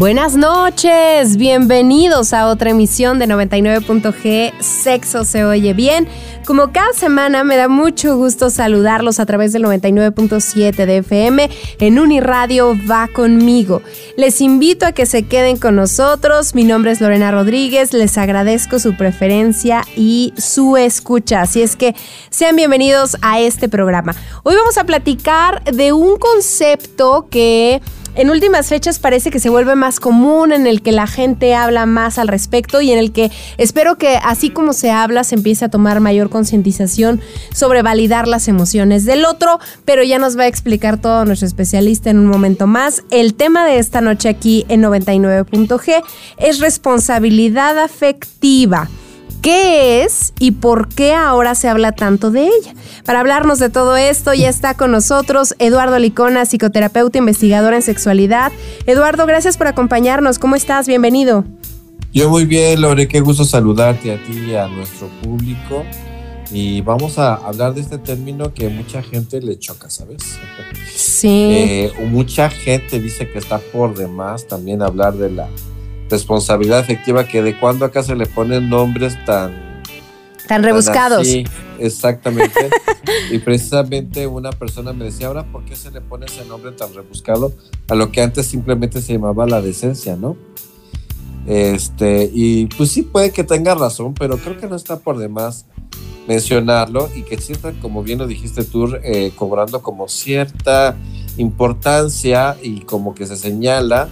Buenas noches, bienvenidos a otra emisión de 99.g Sexo se oye bien. Como cada semana me da mucho gusto saludarlos a través del 99.7 de FM en Uniradio Va conmigo. Les invito a que se queden con nosotros. Mi nombre es Lorena Rodríguez, les agradezco su preferencia y su escucha. Así es que sean bienvenidos a este programa. Hoy vamos a platicar de un concepto que en últimas fechas parece que se vuelve más común, en el que la gente habla más al respecto y en el que espero que así como se habla se empiece a tomar mayor concientización sobre validar las emociones del otro, pero ya nos va a explicar todo nuestro especialista en un momento más. El tema de esta noche aquí en 99.g es responsabilidad afectiva. ¿Qué es y por qué ahora se habla tanto de ella? Para hablarnos de todo esto ya está con nosotros Eduardo Licona, psicoterapeuta investigador en sexualidad. Eduardo, gracias por acompañarnos. ¿Cómo estás? Bienvenido. Yo muy bien, Lore, qué gusto saludarte a ti y a nuestro público. Y vamos a hablar de este término que mucha gente le choca, ¿sabes? Sí. Eh, mucha gente dice que está por demás también hablar de la responsabilidad efectiva que de cuando acá se le ponen nombres tan... Tan rebuscados. Sí, exactamente. y precisamente una persona me decía, ahora, ¿por qué se le pone ese nombre tan rebuscado a lo que antes simplemente se llamaba la decencia, ¿no? Este, y pues sí puede que tenga razón, pero creo que no está por demás mencionarlo y que sienta, como bien lo dijiste tú, eh, cobrando como cierta importancia y como que se señala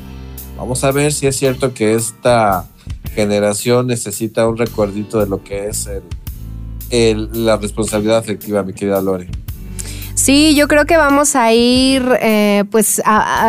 Vamos a ver si es cierto que esta generación necesita un recuerdito de lo que es la responsabilidad afectiva, mi querida Lore. Sí, yo creo que vamos a ir, eh, pues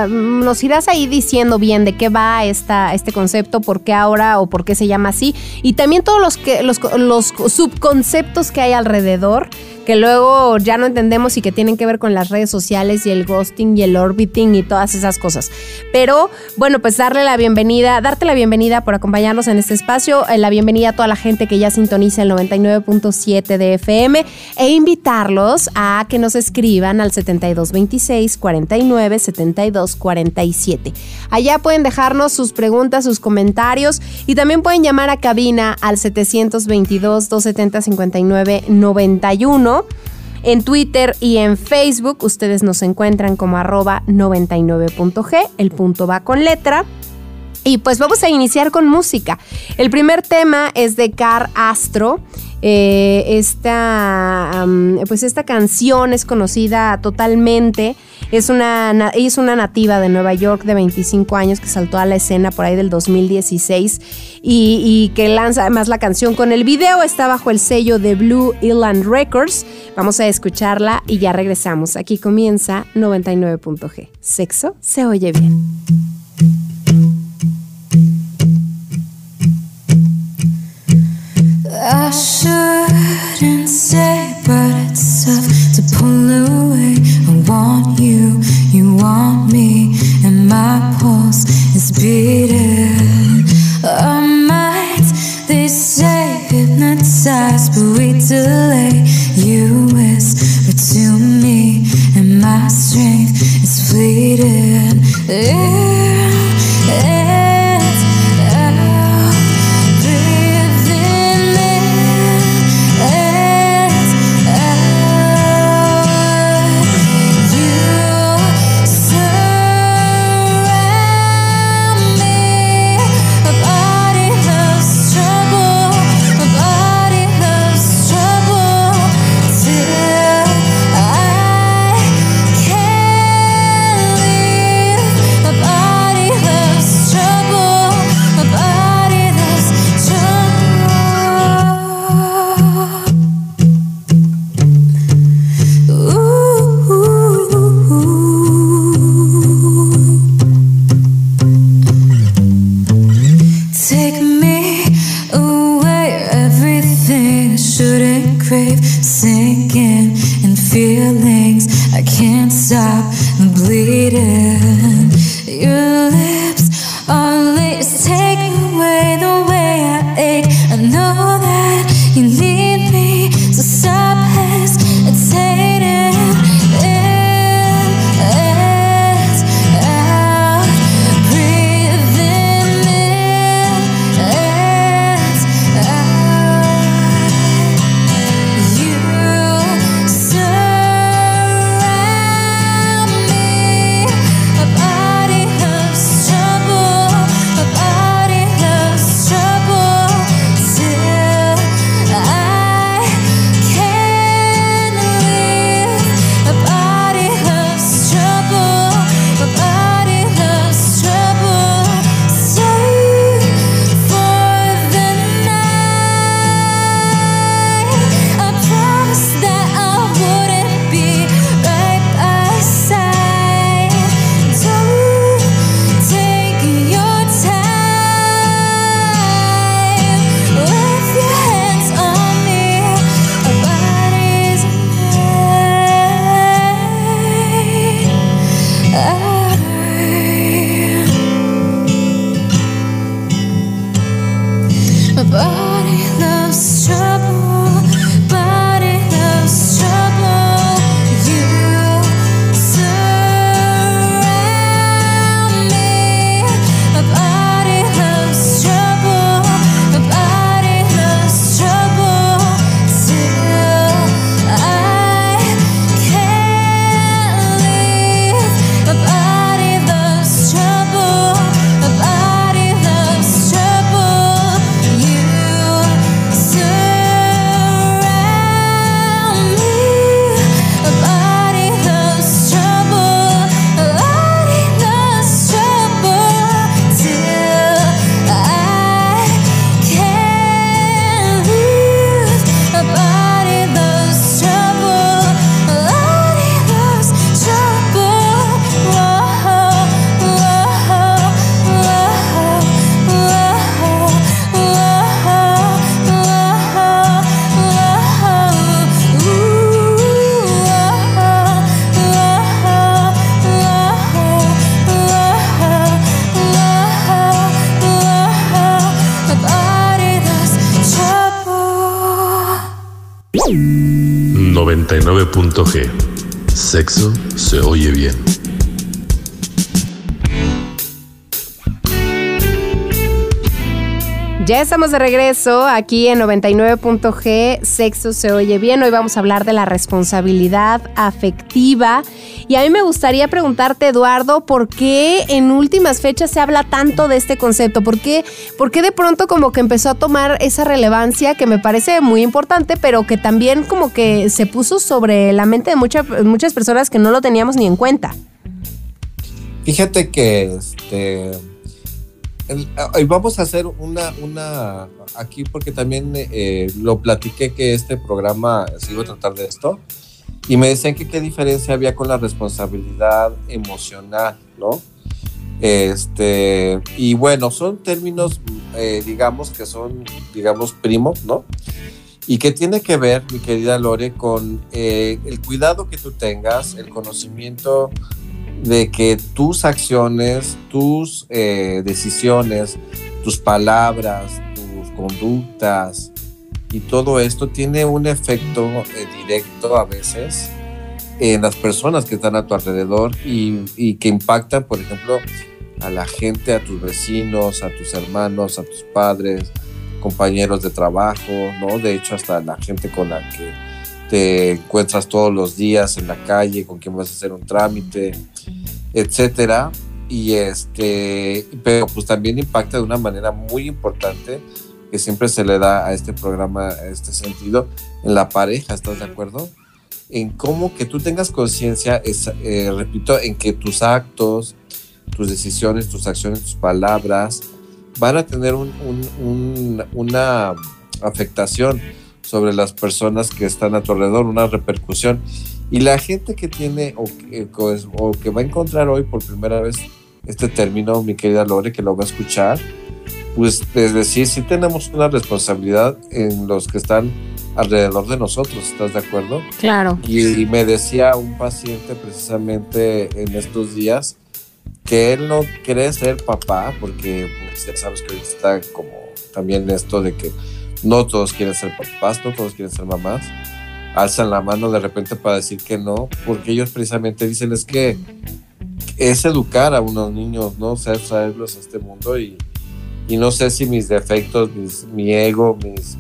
nos irás ahí diciendo bien de qué va esta, este concepto, por qué ahora o por qué se llama así, y también todos los, que, los subconceptos que hay alrededor que luego ya no entendemos y que tienen que ver con las redes sociales y el ghosting y el orbiting y todas esas cosas. Pero bueno, pues darle la bienvenida, darte la bienvenida por acompañarnos en este espacio, eh, la bienvenida a toda la gente que ya sintoniza el 99.7 de FM e invitarlos a que nos escriban al 7226 49 72 47. Allá pueden dejarnos sus preguntas, sus comentarios y también pueden llamar a cabina al 722 270 59 91 en Twitter y en Facebook ustedes nos encuentran como arroba 99.g, el punto va con letra. Y pues vamos a iniciar con música. El primer tema es de Car Astro. Eh, esta, pues esta canción es conocida totalmente es una, es una nativa de Nueva York de 25 años que saltó a la escena por ahí del 2016 y, y que lanza además la canción con el video. Está bajo el sello de Blue Island Records. Vamos a escucharla y ya regresamos. Aquí comienza 99.g. Sexo se oye bien. 99.g. Sexo se oye bien. Ya estamos de regreso aquí en 99.g, Sexo se oye bien. Hoy vamos a hablar de la responsabilidad afectiva. Y a mí me gustaría preguntarte, Eduardo, ¿por qué en últimas fechas se habla tanto de este concepto? ¿Por qué, por qué de pronto como que empezó a tomar esa relevancia que me parece muy importante, pero que también como que se puso sobre la mente de mucha- muchas personas que no lo teníamos ni en cuenta? Fíjate que este. el- hoy vamos a hacer una, una aquí porque también eh, lo platiqué que este programa se iba a tratar de esto y me decían que qué diferencia había con la responsabilidad emocional, ¿no? Este, y bueno, son términos, eh, digamos, que son, digamos, primos, ¿no? Y que tiene que ver, mi querida Lore, con eh, el cuidado que tú tengas, el conocimiento de que tus acciones, tus eh, decisiones, tus palabras, tus conductas y todo esto tiene un efecto eh, directo a veces en las personas que están a tu alrededor y, que impactan, por ejemplo, a la gente, a tus vecinos, a tus hermanos, a tus padres, compañeros de trabajo, ¿no? De hecho, hasta la gente con la que te encuentras todos los días en la calle, con quien vas a hacer un trámite, etcétera. Y este, pero pues también impacta de una manera muy importante que siempre se le da a este programa, a este sentido, en la pareja, ¿estás de acuerdo? En cómo que tú tengas conciencia, eh, repito, en que tus actos, tus decisiones, tus acciones, tus palabras van a tener un- un- un- una afectación sobre las personas que están a tu alrededor, una repercusión. Y la gente que tiene o que, o que va a encontrar hoy por primera vez este término, mi querida Lore, que lo va a escuchar, pues es decir, sí tenemos una responsabilidad en los que están alrededor de nosotros, ¿estás de acuerdo? Claro. Y, y me decía un paciente precisamente en estos días que él no quiere ser papá porque pues, ya sabes que ahorita está como también esto de que no todos quieren ser papás, no todos quieren ser mamás. Alzan la mano de repente para decir que no, porque ellos precisamente dicen es que es educar a unos niños, ¿no? O sea, traerlos a este mundo y, y no sé si mis defectos, mis- mi ego, mis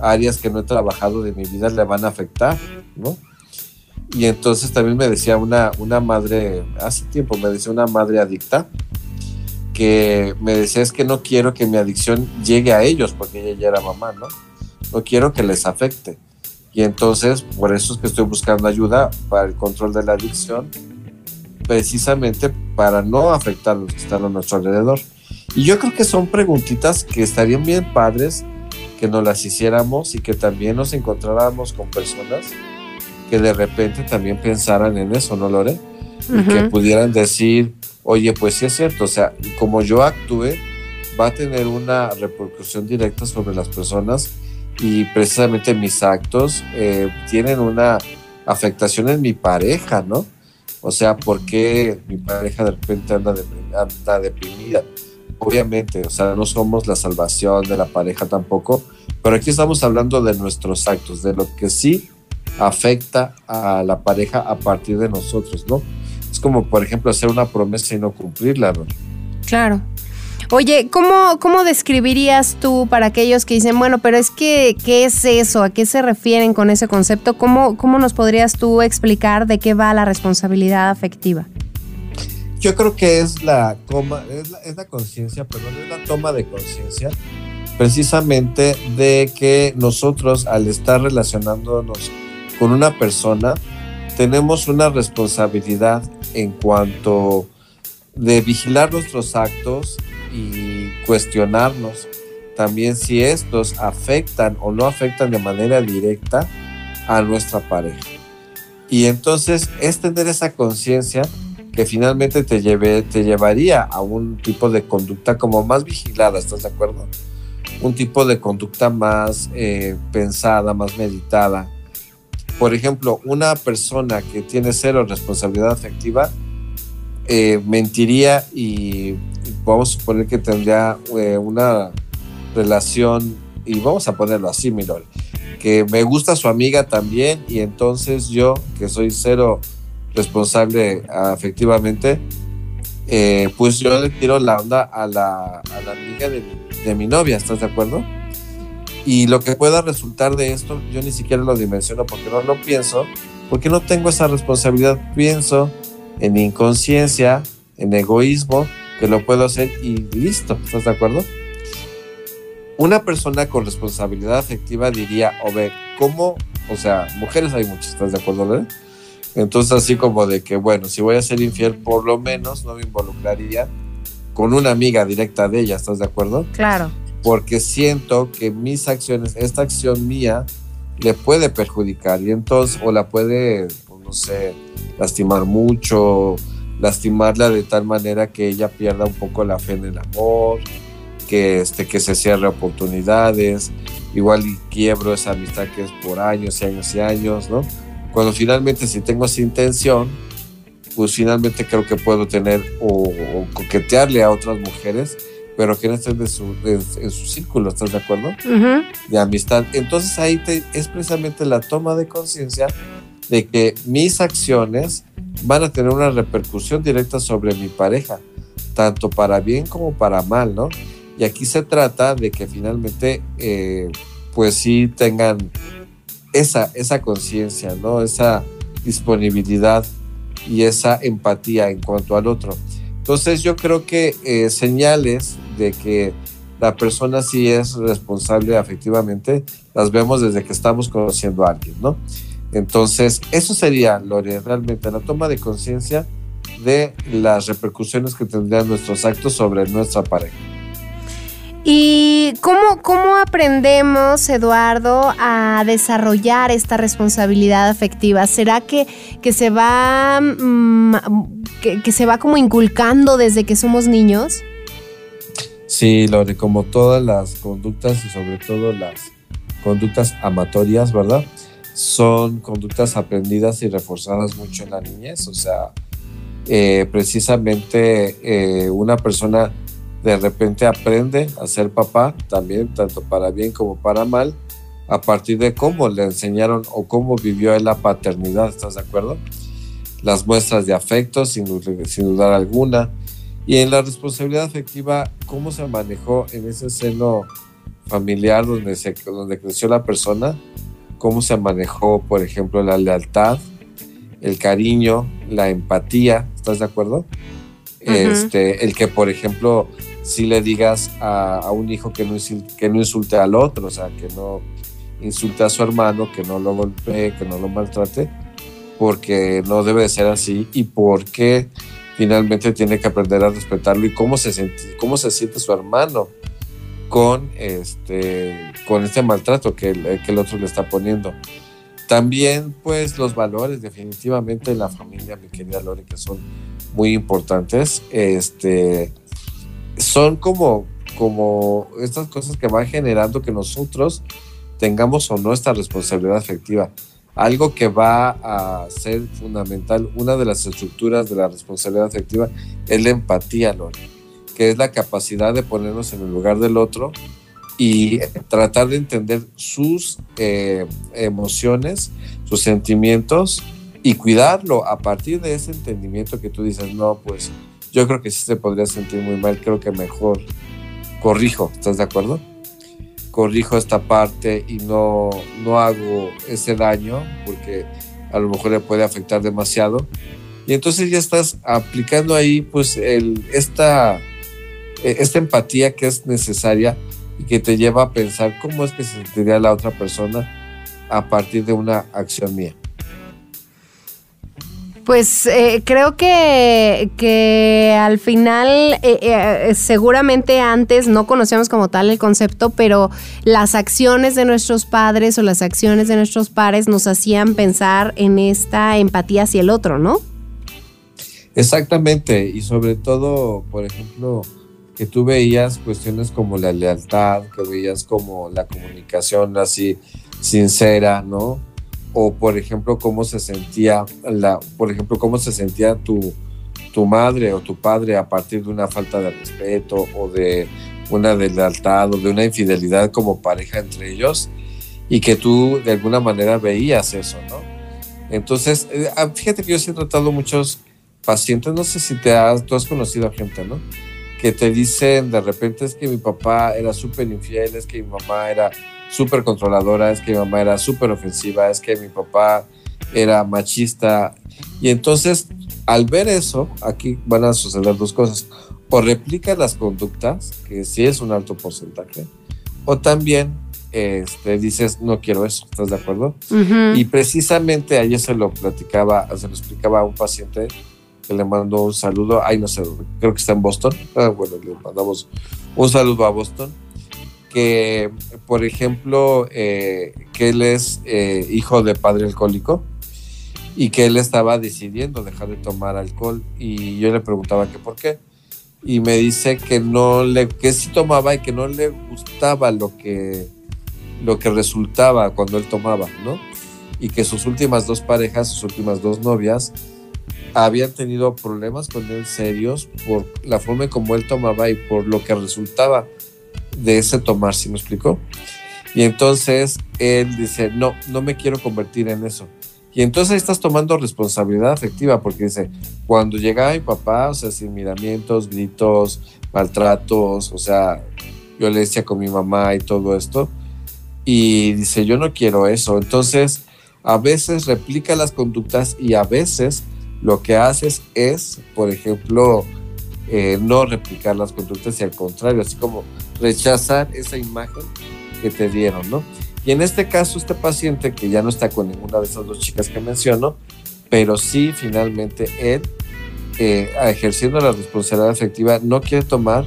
áreas que no he trabajado de mi vida le van a afectar, ¿no? Y entonces también me decía una, una madre, hace tiempo me decía una madre adicta, que me decía es que no quiero que mi adicción llegue a ellos, porque ella ya era mamá, ¿no? No quiero que les afecte. Y entonces, por eso es que estoy buscando ayuda para el control de la adicción, precisamente para no afectar a los que están a nuestro alrededor. Y yo creo que son preguntitas que estarían bien padres que nos las hiciéramos y que también nos encontráramos con personas que de repente también pensaran en eso, ¿no, Lore? Y que pudieran decir, oye, pues sí es cierto, o sea, como yo actúe, va a tener una repercusión directa sobre las personas y precisamente mis actos eh, tienen una afectación en mi pareja, ¿no? O sea, ¿por qué mi pareja de repente anda, deprim- anda deprimida? Obviamente, o sea, no somos la salvación de la pareja tampoco, pero aquí estamos hablando de nuestros actos, de lo que sí afecta a la pareja a partir de nosotros, ¿no? Es como, por ejemplo, hacer una promesa y no cumplirla, ¿no? Claro. Oye, ¿cómo, ¿cómo describirías tú para aquellos que dicen, bueno, pero es que, ¿qué es eso? ¿A qué se refieren con ese concepto? ¿Cómo, cómo nos podrías tú explicar de qué va la responsabilidad afectiva? Yo creo que es la coma, es la, conciencia, perdón, es la toma de conciencia precisamente de que nosotros al estar relacionándonos con una persona tenemos una responsabilidad en cuanto de vigilar nuestros actos y cuestionarnos también si estos afectan o no afectan de manera directa a nuestra pareja. Y entonces es tener esa conciencia que finalmente te, lleve, te llevaría a un tipo de conducta como más vigilada, ¿estás de acuerdo? Un tipo de conducta más eh, pensada, más meditada. Por ejemplo, una persona que tiene cero responsabilidad afectiva eh, mentiría y vamos a suponer que tendría eh, una relación, y vamos a ponerlo así, mi Lore, que me gusta su amiga también y entonces yo, que soy cero responsable afectivamente, eh, pues yo le tiro la onda a la, a la amiga de mi, de mi novia, ¿estás de acuerdo? Y lo que pueda resultar de esto, yo ni siquiera lo dimensiono porque no lo pienso, porque no tengo esa responsabilidad. Pienso en inconsciencia, en egoísmo, que lo puedo hacer y listo, ¿estás de acuerdo? Una persona con responsabilidad afectiva diría, o ve, ¿cómo? O sea, mujeres hay muchas, ¿estás de acuerdo? Lore? Entonces, así como de que, bueno, si voy a ser infiel, por lo menos no me involucraría con una amiga directa de ella, ¿estás de acuerdo? Claro. Porque siento que mis acciones, esta acción mía, le puede perjudicar y entonces, o la puede, pues, no sé, lastimar mucho, lastimarla de tal manera que ella pierda un poco la fe en el amor, que, este, que se cierre oportunidades, igual y quiebro esa amistad que es por años y años y años, ¿no? Cuando finalmente si tengo esa intención, pues finalmente creo que puedo tener o, o coquetearle a otras mujeres, pero que no estén de su, en, en su círculo, ¿estás de acuerdo? De amistad. Entonces ahí te- es precisamente la toma de conciencia de que mis acciones van a tener una repercusión directa sobre mi pareja, tanto para bien como para mal, ¿no? Y aquí se trata de que finalmente, eh, pues sí tengan esa, esa conciencia, ¿no? Esa disponibilidad y esa empatía en cuanto al otro. Entonces yo creo que eh, señales de que la persona sí es responsable afectivamente, las vemos desde que estamos conociendo a alguien, ¿no? Entonces, eso sería, Lore, realmente la toma de conciencia de las repercusiones que tendrían nuestros actos sobre nuestra pareja. ¿Y cómo, cómo aprendemos, Eduardo, a desarrollar esta responsabilidad afectiva? ¿Será que, que se va mm, que, se va como inculcando desde que somos niños? Sí, Lore, como todas las conductas y sobre todo las conductas amatorias, ¿verdad? Son conductas aprendidas y reforzadas mucho en la niñez, o sea, eh, precisamente eh, una persona de repente aprende a ser papá, también tanto para bien como para mal, a partir de cómo le enseñaron o cómo vivió él la paternidad, ¿estás de acuerdo? Las muestras de afecto, sin, sin dudar alguna, y en la responsabilidad afectiva, cómo se manejó en ese seno familiar donde, se, donde creció la persona, cómo se manejó, por ejemplo, la lealtad, el cariño, la empatía, ¿estás de acuerdo? este, el que, por ejemplo, si le digas a, un hijo que no, insul- que no insulte al otro, o sea, que no insulte a su hermano, que no lo golpee, que no lo maltrate, porque no debe de ser así y porque finalmente tiene que aprender a respetarlo y cómo se siente, cómo se siente su hermano con este, con este maltrato que el, que el otro le está poniendo. También, pues, los valores definitivamente en la familia, mi querida Lore, que son muy importantes. Este, son como, como estas cosas que van generando que nosotros tengamos o no esta responsabilidad afectiva. Algo que va a ser fundamental, una de las estructuras de la responsabilidad afectiva es la empatía, Lore, que es la capacidad de ponernos en el lugar del otro y tratar de entender sus eh, emociones, sus sentimientos y cuidarlo a partir de ese entendimiento que tú dices, no, pues yo creo que sí se podría sentir muy mal, creo que mejor corrijo, ¿estás de acuerdo? Corrijo esta parte y no, no hago ese daño porque a lo mejor le puede afectar demasiado. Y entonces ya estás aplicando ahí pues el, esta, eh, esta empatía que es necesaria y que te lleva a pensar cómo es que se sentiría la otra persona a partir de una acción mía. Pues eh, creo que, que al final, eh, eh, seguramente antes no conocíamos como tal el concepto, pero las acciones de nuestros padres o las acciones de nuestros pares nos hacían pensar en esta empatía hacia el otro, ¿no? Exactamente, y sobre todo, por ejemplo, que tú veías cuestiones como la lealtad, que veías como la comunicación así sincera, ¿no? O por ejemplo, cómo se sentía la, por ejemplo, cómo se sentía tu, tu madre o tu padre a partir de una falta de respeto o de una lealtad o de una infidelidad como pareja entre ellos y que tú de alguna manera veías eso, ¿no? Entonces, eh, ah, fíjate que yo sí he tratado muchos pacientes, no sé si te has, tú has conocido a gente, ¿no? Que te dicen de repente es que mi papá era súper infiel, es que mi mamá era súper controladora, es que mi mamá era súper ofensiva, es que mi papá era machista. Y entonces, al ver eso, aquí van a suceder dos cosas. O replica las conductas, que sí es un alto porcentaje, o también este, dices, no quiero eso, ¿estás de acuerdo? Y precisamente ayer se lo platicaba, se lo explicaba a un paciente que le mandó un saludo, ay no sé, creo que está en Boston, Ah, bueno, le mandamos un saludo a Boston, que por ejemplo, eh, que él es eh, hijo de padre alcohólico y que él estaba decidiendo dejar de tomar alcohol. Y yo le preguntaba que por qué. Y me dice que no le que sí tomaba y que no le gustaba lo que lo que resultaba cuando él tomaba, ¿no? Y que sus últimas dos parejas, sus últimas dos novias, habían tenido problemas con él serios por la forma en como él tomaba y por lo que resultaba de ese tomar, ¿sí me explicó? Y entonces él dice, no, no me quiero convertir en eso. Y entonces estás tomando responsabilidad afectiva porque dice, cuando llegaba mi papá, o sea, sin miramientos, gritos, maltratos, o sea, violencia con mi mamá y todo esto, y dice, yo no quiero eso. Entonces, a veces replica las conductas y a veces lo que haces es, por ejemplo, eh, no replicar las conductas y al contrario, así como rechazar esa imagen que te dieron, ¿no? Y en este caso, este paciente que ya no está con ninguna de esas dos chicas que menciono, pero sí finalmente él, eh, ejerciendo la responsabilidad afectiva, no quiere tomar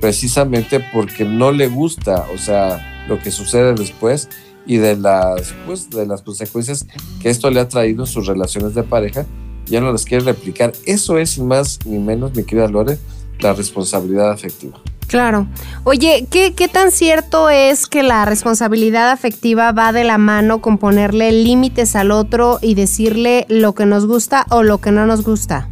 precisamente porque no le gusta, o sea, lo que sucede después y de las, pues, de las consecuencias que esto le ha traído en sus relaciones de pareja, ya no las quiere replicar. Eso es, sin más ni menos, mi querida Lore, la responsabilidad afectiva. Claro. Oye, ¿qué, ¿qué tan cierto es que la responsabilidad afectiva va de la mano con ponerle límites al otro y decirle lo que nos gusta o lo que no nos gusta?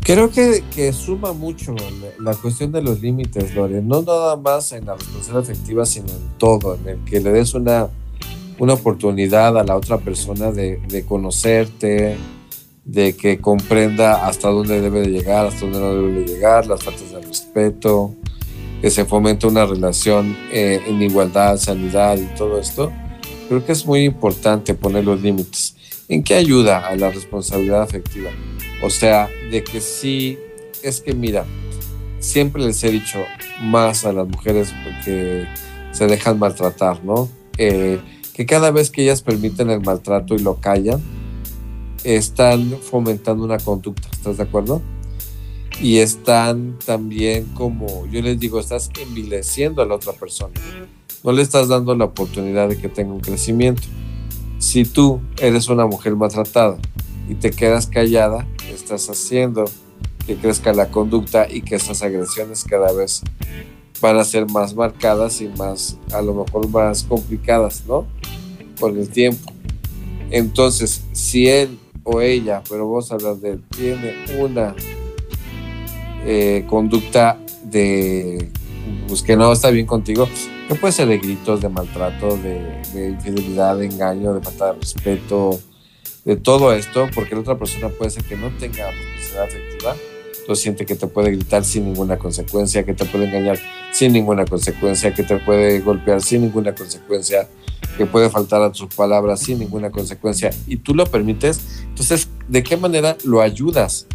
Creo que, que suma mucho la, la cuestión de los límites, Lore. No nada más en la responsabilidad afectiva, sino en todo, en el que le des una, una oportunidad a la otra persona de, conocerte, de que comprenda hasta dónde debe de llegar, hasta dónde no debe de llegar, las faltas de respeto, que se fomente una relación eh, en igualdad, sanidad y todo esto. Creo que es muy importante poner los límites. ¿En qué ayuda a la responsabilidad afectiva? O sea, de que sí, es que mira, siempre les he dicho más a las mujeres que se dejan maltratar, ¿no? Eh, que cada vez que ellas permiten el maltrato y lo callan, están fomentando una conducta, ¿estás de acuerdo? Y están también como, yo les digo, estás envileciendo a la otra persona. No le estás dando la oportunidad de que tenga un crecimiento. Si tú eres una mujer maltratada y te quedas callada, estás haciendo que crezca la conducta y que esas agresiones cada vez van a ser más marcadas y más, a lo mejor más complicadas, ¿no? Con el tiempo. Entonces, si él o ella, pero vos hablas de él, tiene una eh, conducta de pues, que no está bien contigo, que puede ser de gritos, de maltrato, de, de infidelidad, de engaño, de falta de respeto, de todo esto, porque la otra persona puede ser que no tenga responsabilidad afectiva, entonces siente que te puede gritar sin ninguna consecuencia, que te puede engañar sin ninguna consecuencia, que te puede golpear sin ninguna consecuencia, que puede faltar a tus palabras sin ninguna consecuencia, y tú lo permites, entonces, ¿de qué manera lo ayudas?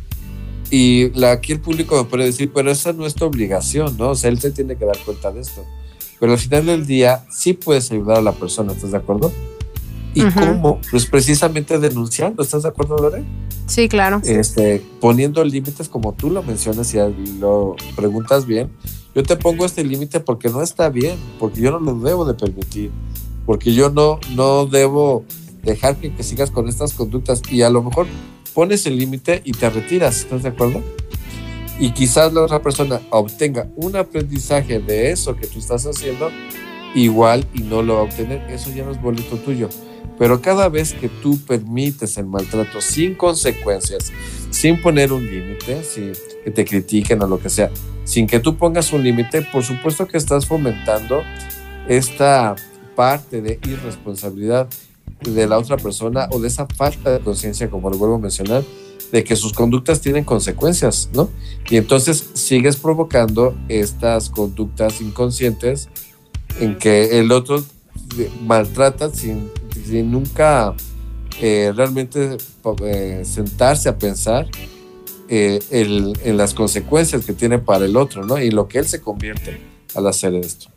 Y la, aquí el público puede decir, pero esa no es tu obligación, ¿no? O sea, él se tiene que dar cuenta de esto. Pero al final del día, sí puedes ayudar a la persona, ¿estás de acuerdo? ¿Y Ujú. cómo? Pues precisamente denunciando, ¿estás de acuerdo, Lore? Sí, claro. Este, poniendo límites como tú lo mencionas y lo preguntas bien. Yo te pongo este límite porque no está bien, porque yo no lo debo de permitir, porque yo no, no debo dejar que, que sigas con estas conductas y a lo mejor pones el límite y te retiras, ¿estás de acuerdo? Y quizás la otra persona obtenga un aprendizaje de eso que tú estás haciendo igual y no lo va a obtener, eso ya no es boleto tuyo. Pero cada vez que tú permites el maltrato sin consecuencias, sin poner un límite, sin que te critiquen o lo que sea, sin que tú pongas un límite, por supuesto que estás fomentando esta parte de irresponsabilidad de la otra persona o de esa falta de conciencia, como lo vuelvo a mencionar, de que sus conductas tienen consecuencias, ¿no? Y entonces sigues provocando estas conductas inconscientes en que el otro maltrata sin, nunca eh, realmente eh, sentarse a pensar eh, el- en las consecuencias que tiene para el otro, ¿no? Y lo que él se convierte al hacer esto.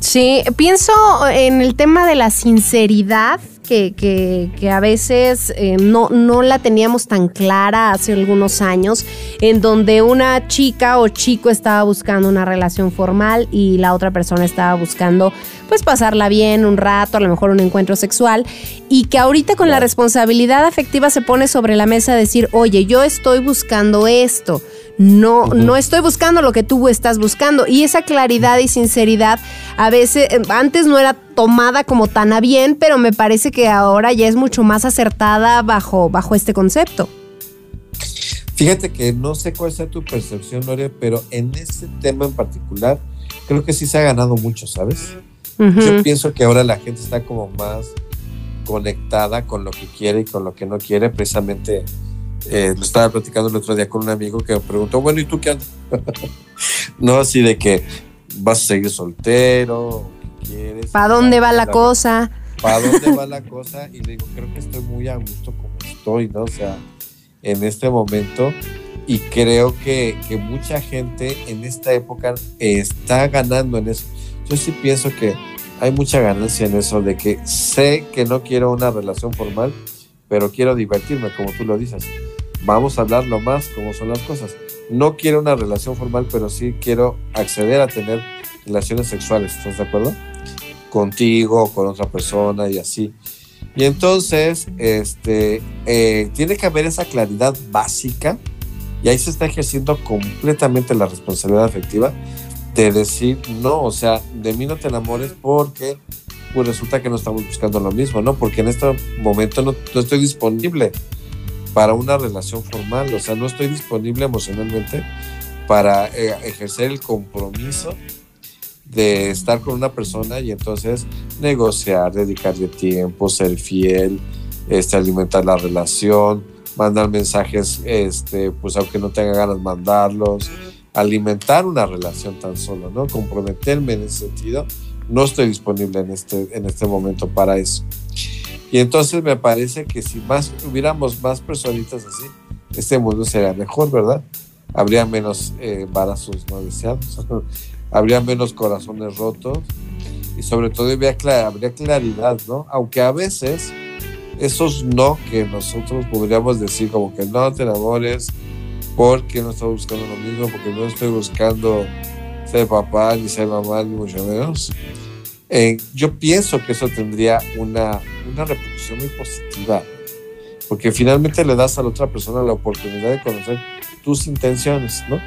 Sí, pienso en el tema de la sinceridad, que, que- que a veces eh, no, no la teníamos tan clara hace algunos años, en donde una chica o chico estaba buscando una relación formal y la otra persona estaba buscando pues pasarla bien un rato, a lo mejor un encuentro sexual, y que ahorita con la responsabilidad afectiva se pone sobre la mesa decir, oye, yo estoy buscando esto. No, no estoy buscando lo que tú estás buscando. Y esa claridad y sinceridad a veces, eh, antes no era tomada como tan a bien, pero me parece que ahora ya es mucho más acertada bajo, bajo este concepto. Fíjate que no sé cuál sea tu percepción, Lore, pero en este tema en particular, creo que sí se ha ganado mucho, ¿sabes? Yo pienso que ahora la gente está como más conectada con lo que quiere y con lo que no quiere. Precisamente eh, lo estaba platicando el otro día con un amigo que me preguntó, bueno, ¿y tú qué andas? no, así de que vas a seguir soltero, ¿qué quieres? ¿Para dónde va la cosa? ¿Para dónde va la cosa? Y le digo, creo que estoy muy a gusto como estoy, ¿no? O sea, en este momento. Y creo que, que mucha gente en esta época está ganando en eso. Yo sí pienso que hay mucha ganancia en eso, de que sé que no quiero una relación formal, pero quiero divertirme, como tú lo dices. Vamos a hablarlo más como son las cosas. No quiero una relación formal, pero sí quiero acceder a tener relaciones sexuales. ¿Estás de acuerdo? Contigo, con otra persona y así. Y entonces, este, eh, tiene que haber esa claridad básica Y ahí se está ejerciendo completamente la responsabilidad afectiva de decir, no, o sea, de mí no te enamores porque pues resulta que no estamos buscando lo mismo, ¿no? Porque en este momento no, no estoy disponible para una relación formal, o sea, no estoy disponible emocionalmente para eh, ejercer el compromiso de estar con una persona y entonces negociar, dedicarle tiempo, ser fiel, este, alimentar la relación, mandar mensajes, este, pues aunque no tenga ganas mandarlos, alimentar una relación tan solo, ¿no? Comprometerme en ese sentido. No estoy disponible en este, en este momento para eso. Y entonces me parece que si más hubiéramos más personitas así, este mundo sería mejor, ¿verdad? Habría menos eh, embarazos no deseados, habría menos corazones rotos y sobre todo habría, cla- habría claridad, ¿no? Aunque a veces esos no que nosotros podríamos decir como que no te enamores porque no estoy buscando lo mismo, porque no estoy buscando ser papá ni ser mamá ni mucho menos. Eh, yo pienso que eso tendría una, una repercusión muy positiva, porque finalmente le das a la otra persona la oportunidad de conocer tus intenciones, ¿no?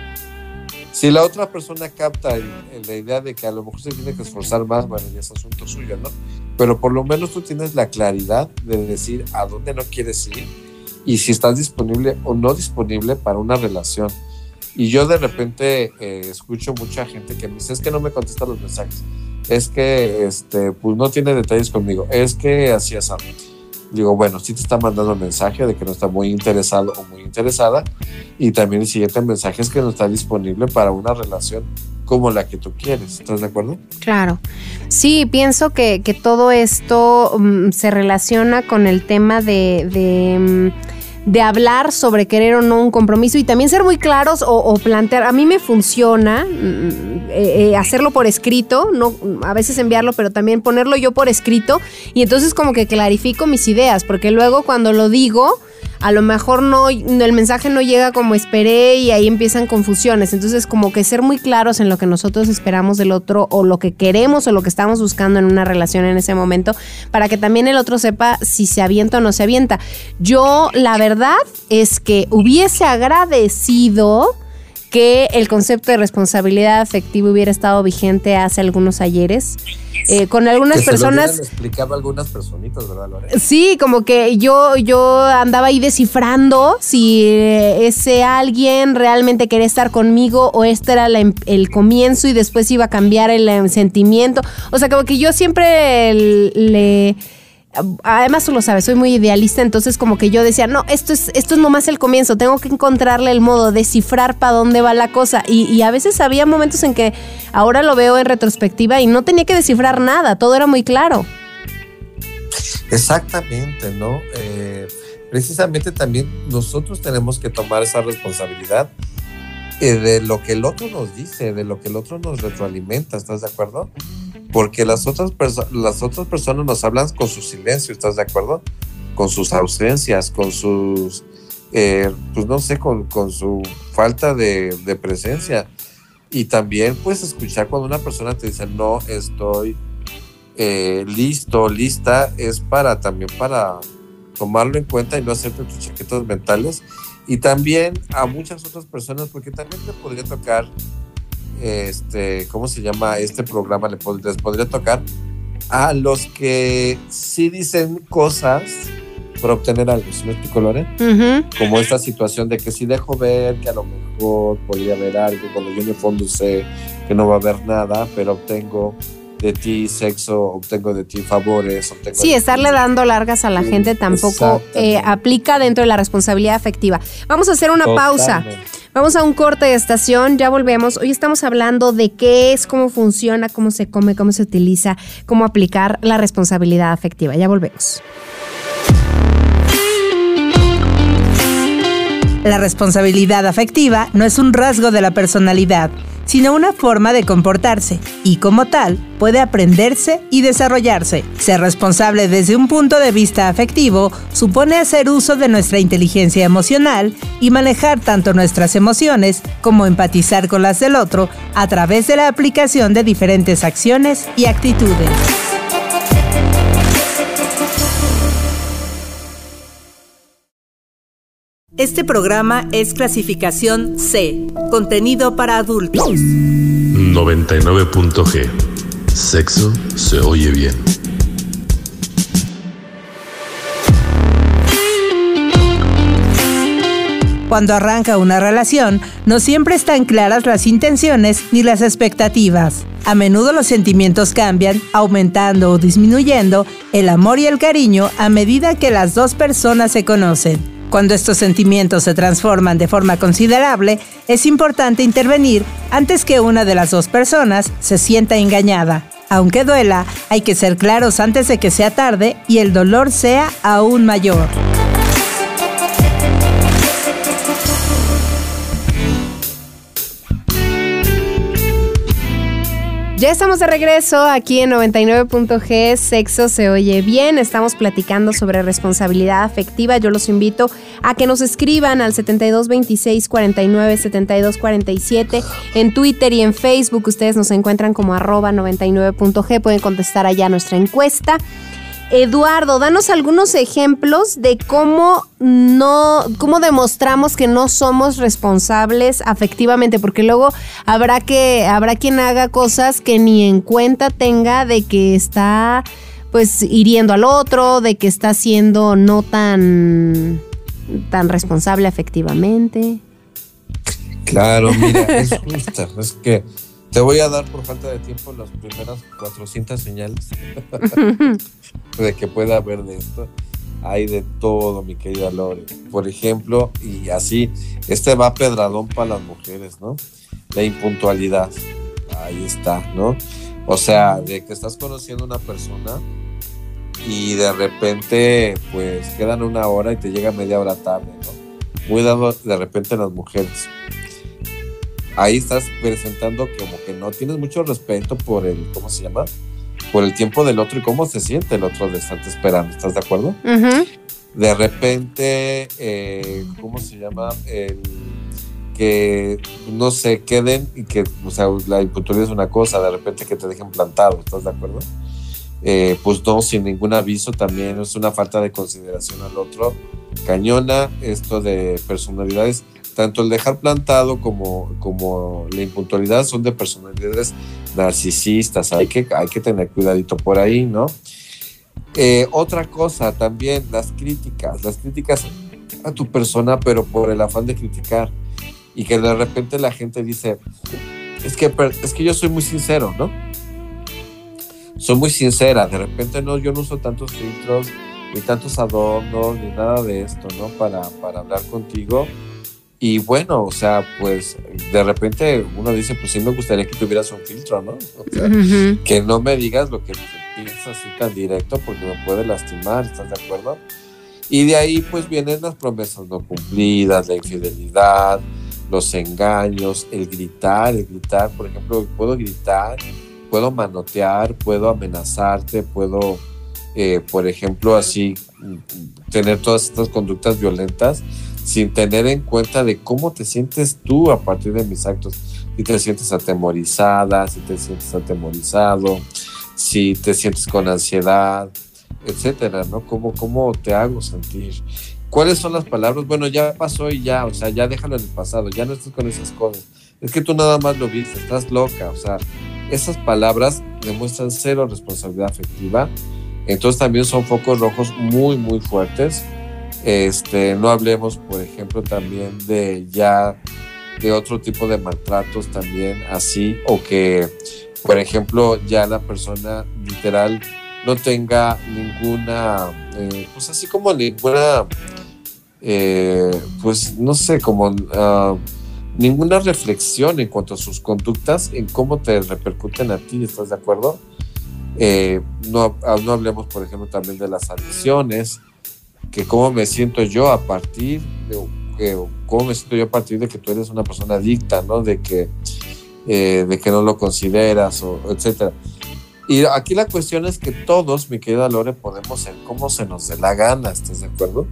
Si la otra persona capta en la idea de que a lo mejor se tiene que esforzar más, bueno, ya es asunto suyo, ¿no? Pero por lo menos tú tienes la claridad de decir a dónde no quieres ir y si estás disponible o no disponible para una relación. Y yo de repente eh, escucho mucha gente que me dice, es que no me contesta los mensajes, es que este, pues no tiene detalles conmigo, es que así es. así". Digo, bueno, sí te está mandando mensaje de que no está muy interesado o muy interesada. Y también el siguiente mensaje es que no está disponible para una relación como la que tú quieres. ¿Estás de acuerdo? Claro. Sí, pienso que, que todo esto mm, se relaciona con el tema de, de, mm, de hablar sobre querer o no un compromiso y también ser muy claros o, o plantear. A mí me funciona mm, eh, eh, hacerlo por escrito, no a veces enviarlo, pero también ponerlo yo por escrito y entonces como que clarifico mis ideas, porque luego cuando lo digo a lo mejor no, el mensaje no llega como esperé y ahí empiezan confusiones. Entonces, como que ser muy claros en lo que nosotros esperamos del otro o lo que queremos o lo que estamos buscando en una relación en ese momento, para que también el otro sepa si se avienta o no se avienta. Yo, la verdad es que hubiese agradecido que el concepto de responsabilidad afectiva hubiera estado vigente hace algunos ayeres. Eh, con algunas Que se lo personas... explicado a algunas personitas, ¿verdad, Lore? Sí, como que yo, yo andaba ahí descifrando si eh, ese alguien realmente quería estar conmigo o este era la em- el comienzo y después iba a cambiar el, em, sentimiento. O sea, como que yo siempre le... Además, tú lo sabes, soy muy idealista, entonces como que yo decía, no, esto es, esto es nomás el comienzo, tengo que encontrarle el modo, descifrar para dónde va la cosa. Y, a veces había momentos en que ahora lo veo en retrospectiva y no tenía que descifrar nada, todo era muy claro. Exactamente, ¿no? Eh, precisamente también nosotros tenemos que tomar esa responsabilidad eh, de lo que el otro nos dice, de lo que el otro nos retroalimenta, ¿estás de acuerdo? Porque las otras, las otras personas nos hablan con su silencio, ¿estás de acuerdo? Con sus ausencias, con sus, eh, pues no sé, con, con su falta de, de presencia. Y también puedes escuchar cuando una persona te dice, no estoy eh, listo, lista, es para también para tomarlo en cuenta y no hacerte tus chaquetas mentales. Y también a muchas otras personas, porque también te podría tocar, este, ¿cómo se llama? Este programa le pod- les podría tocar a los que sí dicen cosas para obtener algo. ¿Sí me explico, Lore? Ujú. Como esta situación de que si dejo ver que a lo mejor podría haber algo, cuando yo en el fondo sé que no va a haber nada, pero obtengo de ti sexo, obtengo de ti favores, obtengo Sí, estarle ti- dando largas a la Sí, gente tampoco eh, aplica dentro de la responsabilidad afectiva. Vamos a hacer una pausa. Vamos a un corte de estación, ya volvemos. Hoy estamos hablando de qué es, cómo funciona, cómo se come, cómo se utiliza, cómo aplicar la responsabilidad afectiva. Ya volvemos. La responsabilidad afectiva no es un rasgo de la personalidad, sino una forma de comportarse, y como tal, puede aprenderse y desarrollarse. Ser responsable desde un punto de vista afectivo supone hacer uso de nuestra inteligencia emocional y manejar tanto nuestras emociones como empatizar con las del otro a través de la aplicación de diferentes acciones y actitudes. Este programa es clasificación C, contenido para adultos. 99.g. Sexo se oye bien. Cuando arranca una relación, no siempre están claras las intenciones ni las expectativas. A menudo los sentimientos cambian, aumentando o disminuyendo el amor y el cariño a medida que las dos personas se conocen. Cuando estos sentimientos se transforman de forma considerable, es importante intervenir antes que una de las dos personas se sienta engañada. Aunque duela, hay que ser claros antes de que sea tarde y el dolor sea aún mayor. Ya estamos de regreso aquí en 99.g, Sexo se oye bien. Estamos platicando sobre responsabilidad afectiva. Yo los invito a que nos escriban al 7226 49 72 47 en Twitter y en Facebook. Ustedes nos encuentran como arroba 99.g. Pueden contestar allá nuestra encuesta. Eduardo, danos algunos ejemplos de cómo no, cómo demostramos que no somos responsables afectivamente, porque luego habrá que, habrá quien haga cosas que ni en cuenta tenga de que está pues hiriendo al otro, de que está siendo no tan, tan responsable afectivamente. Claro, mira, es justa. Es que te voy a dar por falta de tiempo las primeras 400 señales de que pueda haber de esto. Hay de todo, mi querida Lore. Por ejemplo, y así, este va pedradón para las mujeres, ¿no? La impuntualidad. Ahí está, ¿no? O sea, de que estás conociendo a una persona y de repente, pues quedan una hora y te llega media hora tarde, ¿no? Muy dado de repente en las mujeres ahí estás presentando como que no tienes mucho respeto por el, ¿cómo se llama? Por el tiempo del otro y cómo se siente el otro de estarte esperando. ¿Estás de acuerdo? Ujú. De repente, eh, ¿cómo se llama? El que no se queden y que, o sea, la impuntualidad es una cosa, de repente que te dejen plantado, ¿estás de acuerdo? Eh, pues no, sin ningún aviso también es una falta de consideración al otro. Cañona, esto de personalidades tanto el dejar plantado como, como la impuntualidad son de personalidades narcisistas. Hay que, hay que tener cuidadito por ahí, ¿no? Eh, otra cosa también, las críticas, las críticas a tu persona, pero por el afán de criticar. Y que de repente la gente dice, es que, es que yo soy muy sincero, ¿no? Soy muy sincera, de repente no, yo no uso tantos filtros, ni tantos adornos, ni nada de esto, ¿no? Para, para hablar contigo. Y bueno, o sea, pues de repente uno dice, pues sí me gustaría que tuvieras un filtro, ¿no? O sea, Ujú. que no me digas lo que piensas así tan directo porque me puede lastimar, ¿estás de acuerdo? Y de ahí pues vienen las promesas no cumplidas, la infidelidad, los engaños, el gritar, el gritar, por ejemplo, puedo gritar, puedo manotear, puedo amenazarte, puedo, eh, por ejemplo, así mm, tener todas estas conductas violentas sin tener en cuenta de cómo te sientes tú a partir de mis actos. Si te sientes atemorizada, si te sientes atemorizado, si te sientes con ansiedad, etcétera, ¿no? ¿Cómo, cómo te hago sentir? ¿Cuáles son las palabras? Bueno, ya pasó y ya, o sea, ya déjalo en el pasado, ya no estés con esas cosas. Es que tú nada más lo viste, estás loca, o sea, esas palabras demuestran cero responsabilidad afectiva. Entonces también son focos rojos muy, muy fuertes. Este, no hablemos, por ejemplo, también de ya de otro tipo de maltratos también así, o que, por ejemplo, ya la persona literal no tenga ninguna, eh, pues así como ninguna, eh, pues no sé, como ah, ninguna reflexión en cuanto a sus conductas, en cómo te repercuten a ti, ¿estás de acuerdo? Eh, no, ah, no hablemos, por ejemplo, también de las adicciones, que cómo me siento yo a partir de que, cómo me siento yo a partir de que tú eres una persona adicta, ¿no? De que, eh, de que no lo consideras, o etcétera. Y aquí la cuestión es que todos, mi querida Lore, podemos ser como se nos dé la gana, ¿estás de acuerdo?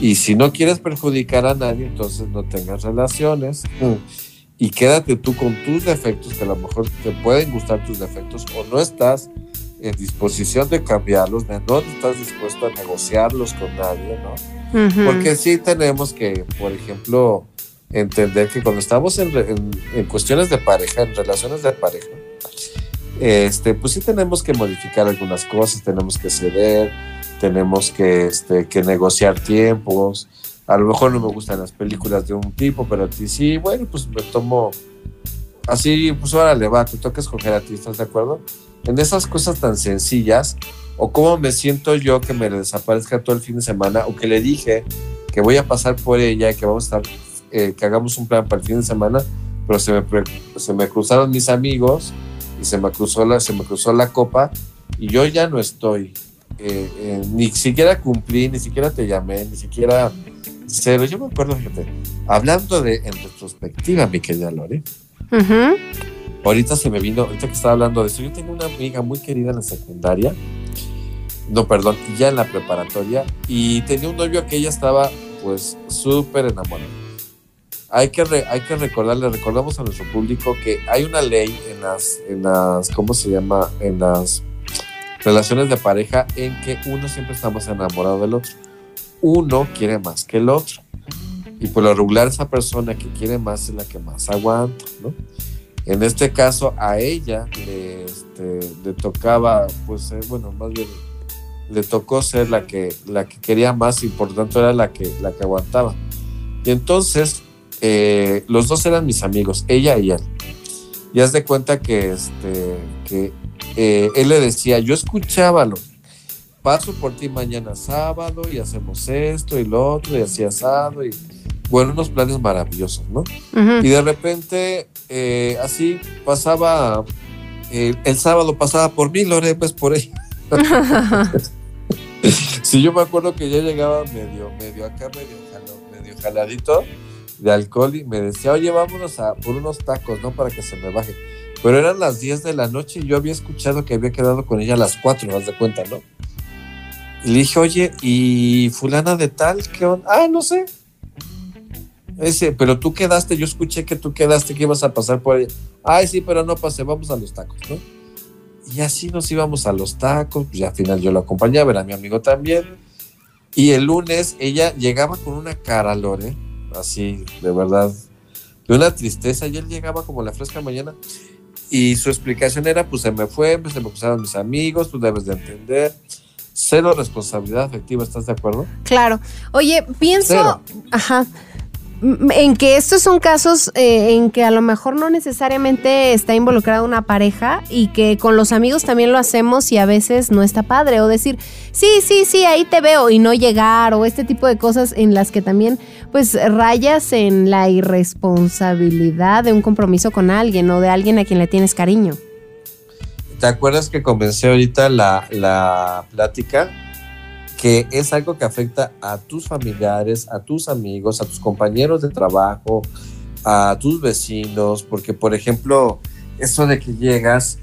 Y si no quieres perjudicar a nadie, entonces no tengas relaciones. Y quédate tú con tus defectos, que a lo mejor te pueden gustar tus defectos, o no estás en disposición de cambiarlos, no estás dispuesto a negociarlos con nadie, ¿no? Porque sí tenemos que, por ejemplo, entender que cuando estamos en, en- en cuestiones de pareja, en relaciones de pareja, este, pues sí tenemos que modificar algunas cosas, tenemos que ceder, tenemos que, este, que negociar tiempos. A lo mejor no me gustan las películas de un tipo, pero a ti sí, bueno, pues me tomo así, pues órale, va, te toca escoger a ti, ¿estás de acuerdo? En esas cosas tan sencillas, o cómo me siento yo que me desaparezca todo el fin de semana, o que le dije que voy a pasar por ella que vamos a estar, eh, que hagamos un plan para el fin de semana, pero se me, se me cruzaron mis amigos y se me cruzó la, se me cruzó la copa y yo ya no estoy. eh, eh, ni siquiera cumplí, ni siquiera te llamé, ni siquiera cero. Yo me acuerdo, fíjate, hablando de en retrospectiva, mi querida Lore, Ujú. Ahorita se me vino, ahorita que estaba hablando de eso, yo tengo una amiga muy querida en la secundaria, no, perdón, ya en la preparatoria, y tenía un novio que ella estaba pues súper enamorada. Hay que, hay que recordarle, recordamos a nuestro público que hay una ley en las, en las, ¿cómo se llama? En las relaciones de pareja en que uno siempre está más enamorado del otro. Uno quiere más que el otro. Y por lo regular esa persona que quiere más es la que más aguanta, ¿no? En este caso a ella le, este, tocaba, pues eh, bueno, más bien le tocó ser la que, la que quería más y por tanto era la que, la que aguantaba. Y entonces eh, los dos eran mis amigos, ella y él. Y haz de cuenta que, este, que eh, él le decía, yo escuchábalo, paso por ti mañana sábado y hacemos esto y lo otro y así asado y bueno, unos planes maravillosos, ¿no? Ujú. Y de repente, eh, así pasaba, eh, el sábado pasaba por mí, Lore, pues por ella. sí, yo me acuerdo que ya llegaba medio, medio acá, medio, jalo- medio jaladito de alcohol y me decía, oye, vámonos a por unos tacos, ¿no? Para que se me baje. Pero eran las 10 de la noche y yo había escuchado que había quedado con ella a las 4, haz de cuenta, ¿no? Y le dije, oye, ¿y fulana de tal? ¿Qué onda? Ah, no sé. Ese, pero tú quedaste, yo escuché que tú quedaste, que ibas a pasar por ella. Ay, sí, pero no pasé, vamos a los tacos, ¿no? Y así nos íbamos a los tacos, pues ya al final yo lo acompañaba, era mi amigo también. Y el lunes ella llegaba con una cara, Lore, así, de verdad, de una tristeza, y él llegaba como la fresca mañana. Y su explicación era, pues se me fue, pues se me cruzaron mis amigos, tú debes de entender. Cero responsabilidad afectiva, ¿estás de acuerdo? Claro. Oye, pienso, Cero. ajá, en que estos son casos eh, en que a lo mejor no necesariamente está involucrada una pareja y que con los amigos también lo hacemos y a veces no está padre o decir, sí, sí, sí, ahí te veo y no llegar o este tipo de cosas en las que también pues rayas en la irresponsabilidad de un compromiso con alguien o de alguien a quien le tienes cariño. ¿Te acuerdas que comencé ahorita la, la plática? Que es algo que afecta a tus familiares, a tus amigos, a tus compañeros de trabajo, a tus vecinos, porque por ejemplo, eso de que llegas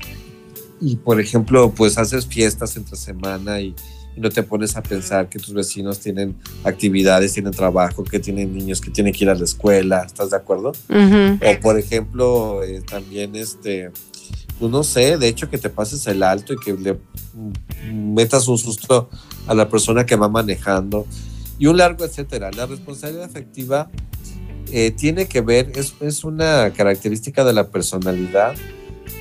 y por ejemplo, pues haces fiestas entre semana y, y no te pones a pensar que tus vecinos tienen actividades, tienen trabajo, que tienen niños que tienen que ir a la escuela, ¿estás de acuerdo? O por ejemplo, eh, también este, pues no sé, de hecho que te pases el alto y que le mm, metas un susto a la persona que va manejando y un largo etcétera. La responsabilidad afectiva eh, tiene que ver, es, es una característica de la personalidad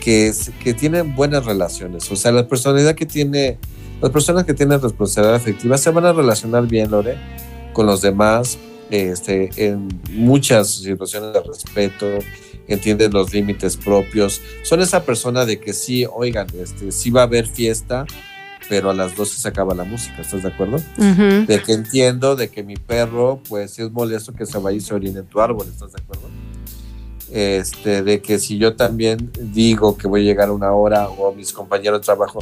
que, que tienen buenas relaciones. O sea, la personalidad que tiene, las personas que tienen responsabilidad afectiva se van a relacionar bien, Lore, con los demás, este, en muchas situaciones de respeto, entienden los límites propios. Son esa persona de que sí, oigan, este, sí va a haber fiesta, pero a las 12 se acaba la música, ¿estás de acuerdo? Ujú. De que entiendo de que mi perro, pues es molesto que se vaya y se orine en tu árbol, ¿estás de acuerdo? Este, de que si yo también digo que voy a llegar a una hora o a mis compañeros de trabajo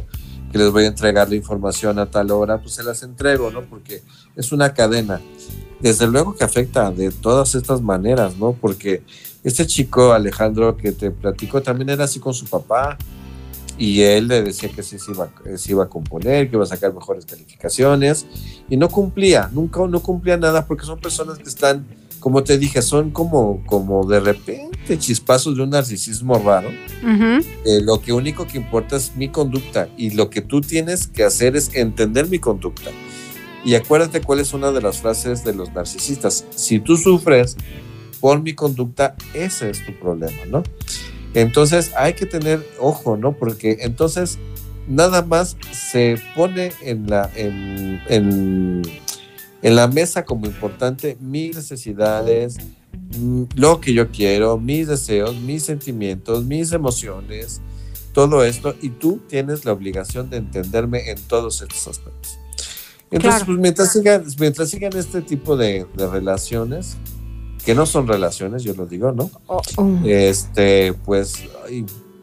que les voy a entregar la información a tal hora, pues se las entrego, ¿no? Porque es una cadena. Desde luego que afecta de todas estas maneras, ¿no? Porque este chico Alejandro que te platico también era así con su papá y él le decía que sí se iba, eh, se iba a componer, que iba a sacar mejores calificaciones y no cumplía, nunca no cumplía nada porque son personas que están, como te dije, son como, como de repente chispazos de un narcisismo raro, Ujú. eh, lo que único que importa es mi conducta y lo que tú tienes que hacer es entender mi conducta. Y acuérdate cuál es una de las frases de los narcisistas. Si tú sufres por mi conducta, ese es tu problema, ¿no? Entonces hay que tener ojo, ¿no? Porque entonces nada más se pone en la, en, en- en la mesa como importante mis necesidades, mm, lo que yo quiero, mis deseos, mis sentimientos, mis emociones, todo esto, y tú tienes la obligación de entenderme en todos estos aspectos. Entonces, Claro. pues mientras sigan, mientras sigan este tipo de, de relaciones, que no son relaciones, yo lo digo, ¿no? Oh, oh. Este, pues,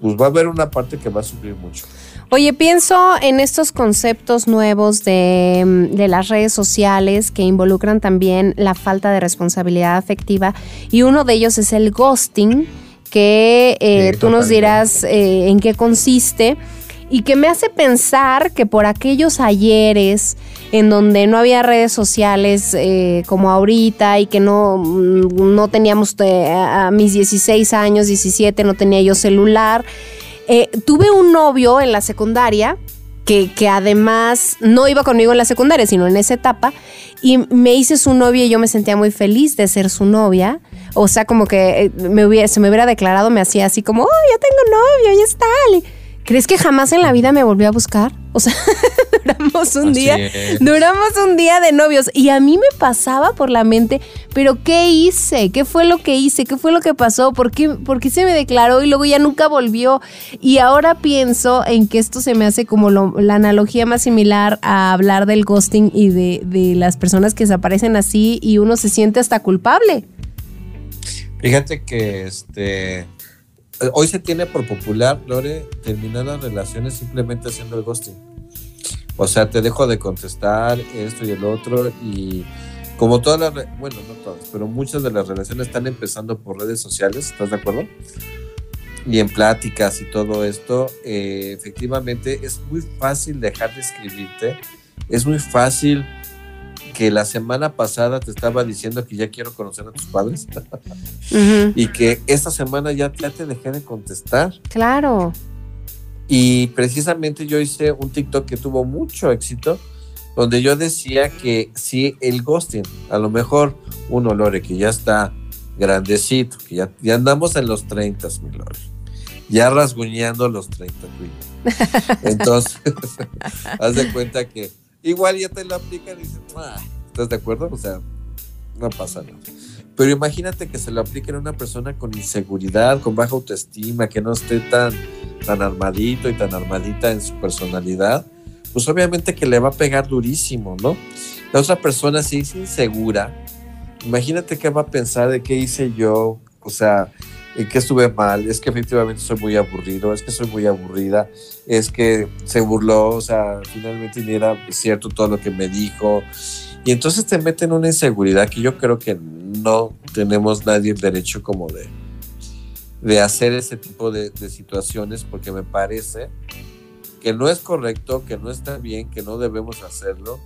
pues va a haber una parte que va a sufrir mucho. Oye, pienso en estos conceptos nuevos de, mm, de las redes sociales que involucran también la falta de responsabilidad afectiva y uno de ellos es el ghosting, que eh, Sí, tú nos dirás eh, en qué consiste y que me hace pensar que por aquellos ayeres en donde no había redes sociales eh, como ahorita y que no, mm, no teníamos eh, a mis 16 años, 17, no tenía yo celular. Eh, tuve un novio en la secundaria que, que además no iba conmigo en la secundaria, sino en esa etapa, y me hice su novia y yo me sentía muy feliz de ser su novia. O sea, como que me hubiera, se me hubiera declarado, me hacía así como, oh, ya tengo novio, ya está. ¿Crees que jamás en la vida me volvió a buscar? O sea, duramos un Así día, es. duramos un día de novios y a mí me pasaba por la mente, pero ¿qué hice? ¿Qué fue lo que hice? ¿Qué fue lo que pasó? ¿Por qué, por qué se me declaró y luego ya nunca volvió? Y ahora pienso en que esto se me hace como lo- la analogía más similar a hablar del ghosting y de, de las personas que desaparecen así y uno se siente hasta culpable. Fíjate que este hoy se tiene por popular, Lore, terminar las relaciones simplemente haciendo el ghosting. O sea, te dejo de contestar esto y el otro y como todas las, bueno, no todas, pero muchas de las relaciones están empezando por redes sociales, ¿estás de acuerdo? Y en pláticas y todo esto, eh, efectivamente es muy fácil dejar de escribirte, es muy fácil que la semana pasada te estaba diciendo que ya quiero conocer a tus padres y que esta semana ya, ya te dejé de contestar. Claro. Y precisamente yo hice un TikTok que tuvo mucho éxito, donde yo decía que si el ghosting, a lo mejor uno, Lore, que ya está grandecito, que ya, ya andamos en los 30, mi Lore, ya rasguñando los 30, tú y yo. Entonces, haz de cuenta que igual ya te lo aplican y dices, "Ah", ¿estás de acuerdo? O sea, no pasa nada. Pero imagínate que se lo apliquen a una persona con inseguridad, con baja autoestima, que no esté tan, tan armadito y tan armadita en su personalidad, pues obviamente que le va a pegar durísimo, ¿no? La otra persona si es insegura, imagínate qué va a pensar de qué hice yo, o sea, en qué estuve mal, es que efectivamente soy muy aburrido, es que soy muy aburrida, es que se burló, o sea, finalmente ni era cierto todo lo que me dijo. Y entonces te meten una inseguridad que yo creo que no tenemos nadie el derecho como de, de hacer ese tipo de, de situaciones porque me parece que no es correcto, que no está bien, que no debemos hacerlo.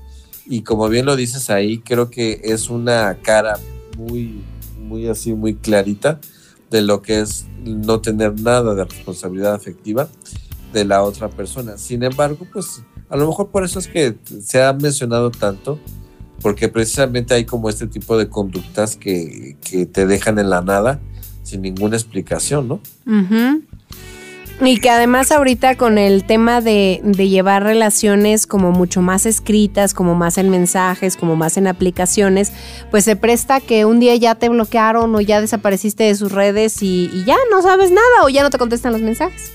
Y como bien lo dices ahí, creo que es una cara muy, muy así, muy clarita de lo que es no tener nada de responsabilidad afectiva de la otra persona. Sin embargo, pues a lo mejor por eso es que se ha mencionado tanto, porque precisamente hay como este tipo de conductas que, que te dejan en la nada sin ninguna explicación, ¿no? Y que además ahorita con el tema de, de llevar relaciones como mucho más escritas, como más en mensajes, como más en aplicaciones, pues se presta que un día ya te bloquearon o ya desapareciste de sus redes y, ya no sabes nada o ya no te contestan los mensajes.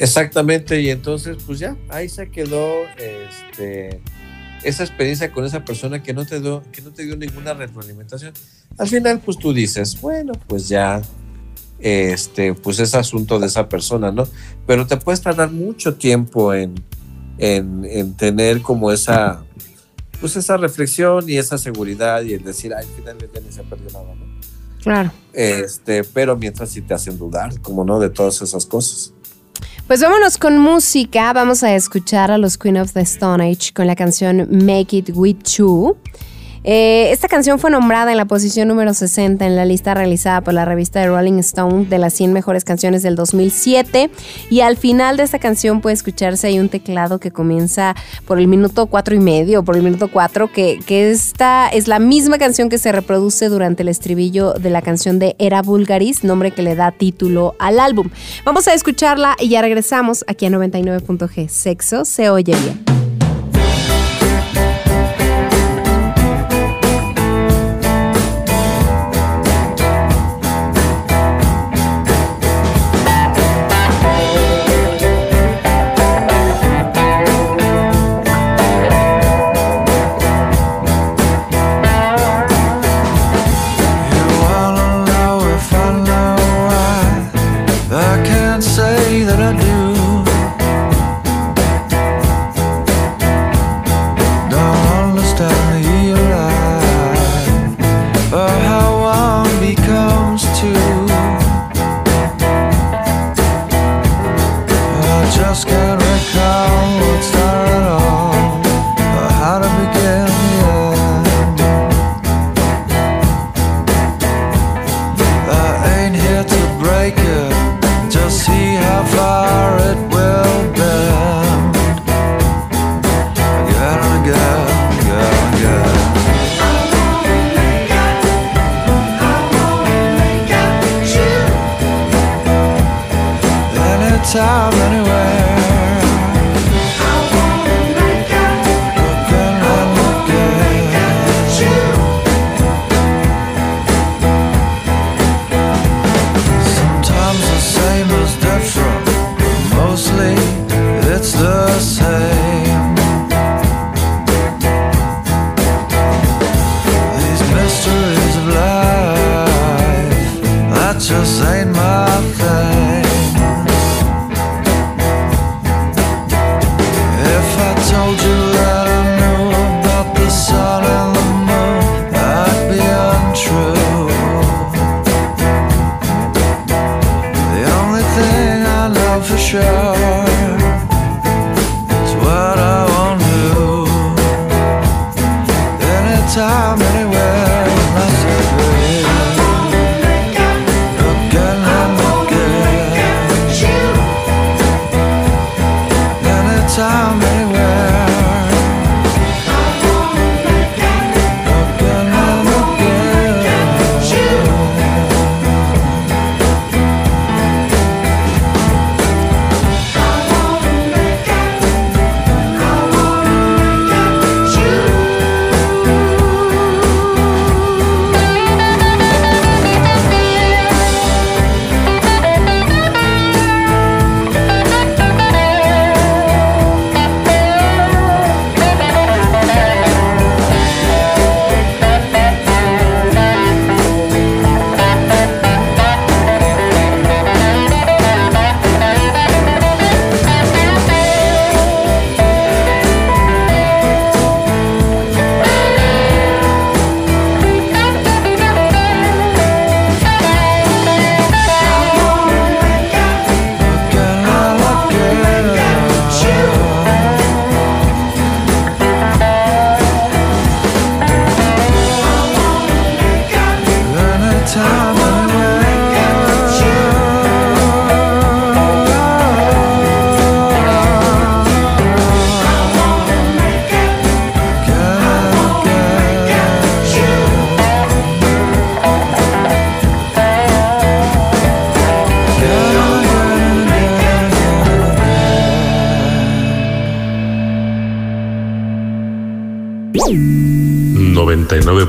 Exactamente, y entonces pues ya, ahí se quedó este, esa experiencia con esa persona que no te dio, que no te dio ninguna retroalimentación. Al final pues tú dices, bueno, pues ya, este, pues es asunto de esa persona, ¿no? Pero te puedes tardar mucho tiempo en, en, en tener como esa, pues esa reflexión y esa seguridad y el decir, ay, finalmente ni se perdió nada, ¿no? Claro. Este, pero mientras sí te hacen dudar, como no, de todas esas cosas. Pues vámonos con música. Vamos a escuchar a los Queen of the Stone Age con la canción Make It With You. Eh, esta canción fue nombrada en la posición número 60 en la lista realizada por la revista de Rolling Stone de las 100 mejores canciones del 2007. Y al final de esta canción puede escucharse hay un teclado que comienza por el minuto cuatro y medio, por el minuto 4, que, que esta es la misma canción que se reproduce durante el estribillo de la canción de Era Vulgaris, nombre que le da título al álbum. Vamos a escucharla y ya regresamos aquí a 99.g. Sexo se oye bien. time.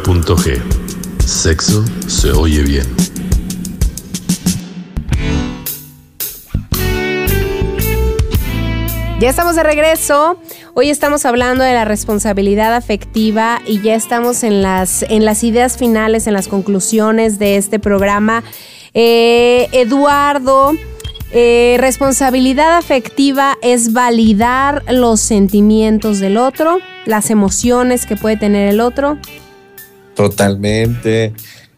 99.g. Sexo se oye bien. Ya estamos de regreso. Hoy estamos hablando de la responsabilidad afectiva y ya estamos en las, en las ideas finales, en las conclusiones de este programa. Eh, Eduardo, eh, responsabilidad afectiva es validar los sentimientos del otro, las emociones que puede tener el otro. Totalmente.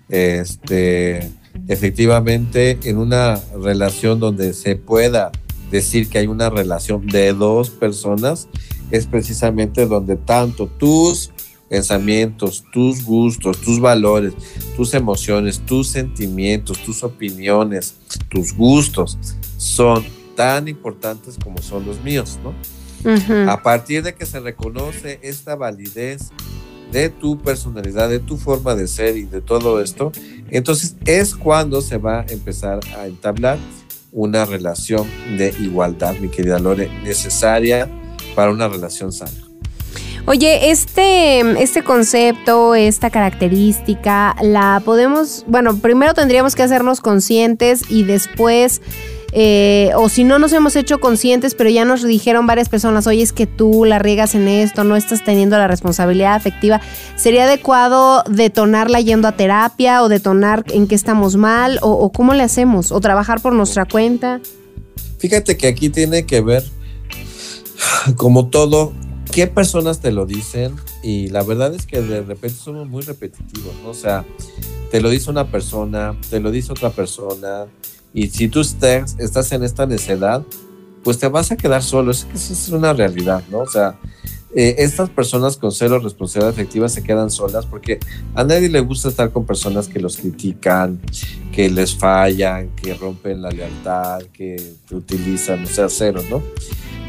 Este, efectivamente, en una relación donde se pueda decir que hay una relación de dos personas, es precisamente donde tanto tus pensamientos, tus gustos, tus valores, tus emociones, tus sentimientos, tus opiniones, tus gustos son tan importantes como son los míos, ¿no? A partir de que se reconoce esta validez de tu personalidad, de tu forma de ser y de todo esto, entonces es cuando se va a empezar a entablar una relación de igualdad, mi querida Lore, necesaria para una relación sana. Oye, este, este concepto, esta característica, la podemos, bueno, primero tendríamos que hacernos conscientes y después, eh, o si no nos hemos hecho conscientes, pero ya nos dijeron varias personas, oye, es que tú la riegas en esto, no estás teniendo la responsabilidad afectiva, ¿sería adecuado detonarla yendo a terapia o detonar en qué estamos mal o, o cómo le hacemos? ¿O trabajar por nuestra cuenta? Fíjate que aquí tiene que ver, como todo, qué personas te lo dicen y la verdad es que de repente somos muy repetitivos, ¿no? O sea, te lo dice una persona, te lo dice otra persona y si tú estás, estás en esta necedad, pues te vas a quedar solo, es que eso es una realidad, ¿no? O sea, eh, estas personas con cero responsabilidad afectiva se quedan solas porque a nadie le gusta estar con personas que los critican, que les fallan, que rompen la lealtad, que te utilizan, o sea, cero, ¿no?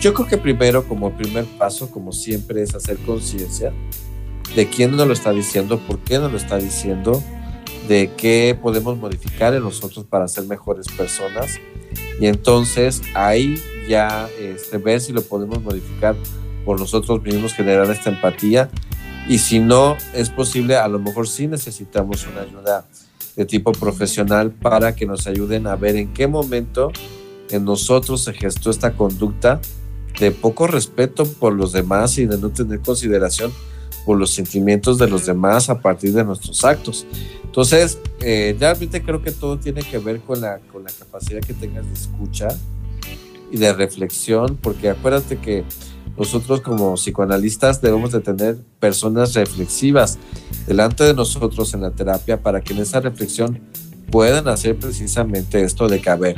Yo creo que primero, como primer paso, como siempre, es hacer conciencia de quién nos lo está diciendo, por qué nos lo está diciendo, de qué podemos modificar en nosotros para ser mejores personas. Y entonces ahí ya este, ver si lo podemos modificar por nosotros mismos, generar esta empatía. Y si no es posible, a lo mejor sí necesitamos una ayuda de tipo profesional para que nos ayuden a ver en qué momento en nosotros se gestó esta conducta de poco respeto por los demás y de no tener consideración por los sentimientos de los demás a partir de nuestros actos. Entonces, eh, realmente creo que todo tiene que ver con la, con la capacidad que tengas de escucha y de reflexión, porque acuérdate que nosotros como psicoanalistas debemos de tener personas reflexivas delante de nosotros en la terapia para que en esa reflexión puedan hacer precisamente esto de que, a ver,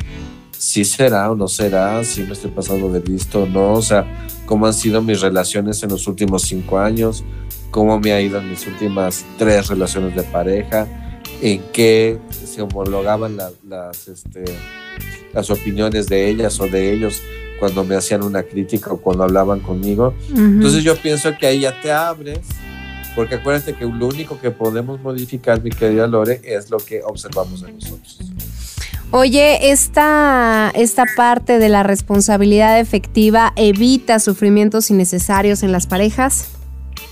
si será o no será, si me estoy pasando de listo o no, o sea, cómo han sido mis relaciones en los últimos cinco años, cómo me ha ido en mis últimas tres relaciones de pareja, en qué se homologaban la- las, este, las opiniones de ellas o de ellos cuando me hacían una crítica o cuando hablaban conmigo. Entonces yo pienso que ahí ya te abres, porque acuérdate que lo único que podemos modificar, mi querida Lore, es lo que observamos en nosotros. Oye, esta, esta parte de la responsabilidad efectiva evita sufrimientos innecesarios en las parejas.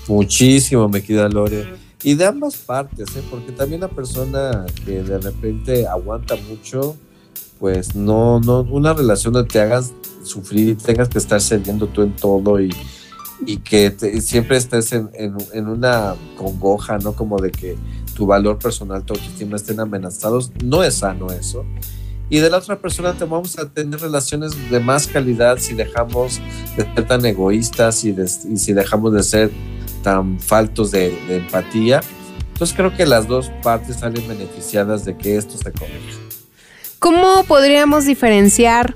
Muchísimo, me queda Lore. Y de ambas partes, ¿eh? porque también la persona que de repente aguanta mucho, pues no, no, una relación donde te hagas sufrir y tengas que estar cediendo tú en todo y, y que siempre estés en, en- una congoja, ¿no? Como de que tu valor personal, tu autoestima estén amenazados, no es sano eso. Y de la otra persona te vamos a tener relaciones de más calidad si dejamos de ser tan egoístas y, y si dejamos de ser tan faltos de, de empatía. Entonces creo que las dos partes salen beneficiadas de que esto se corrija. ¿Cómo podríamos diferenciar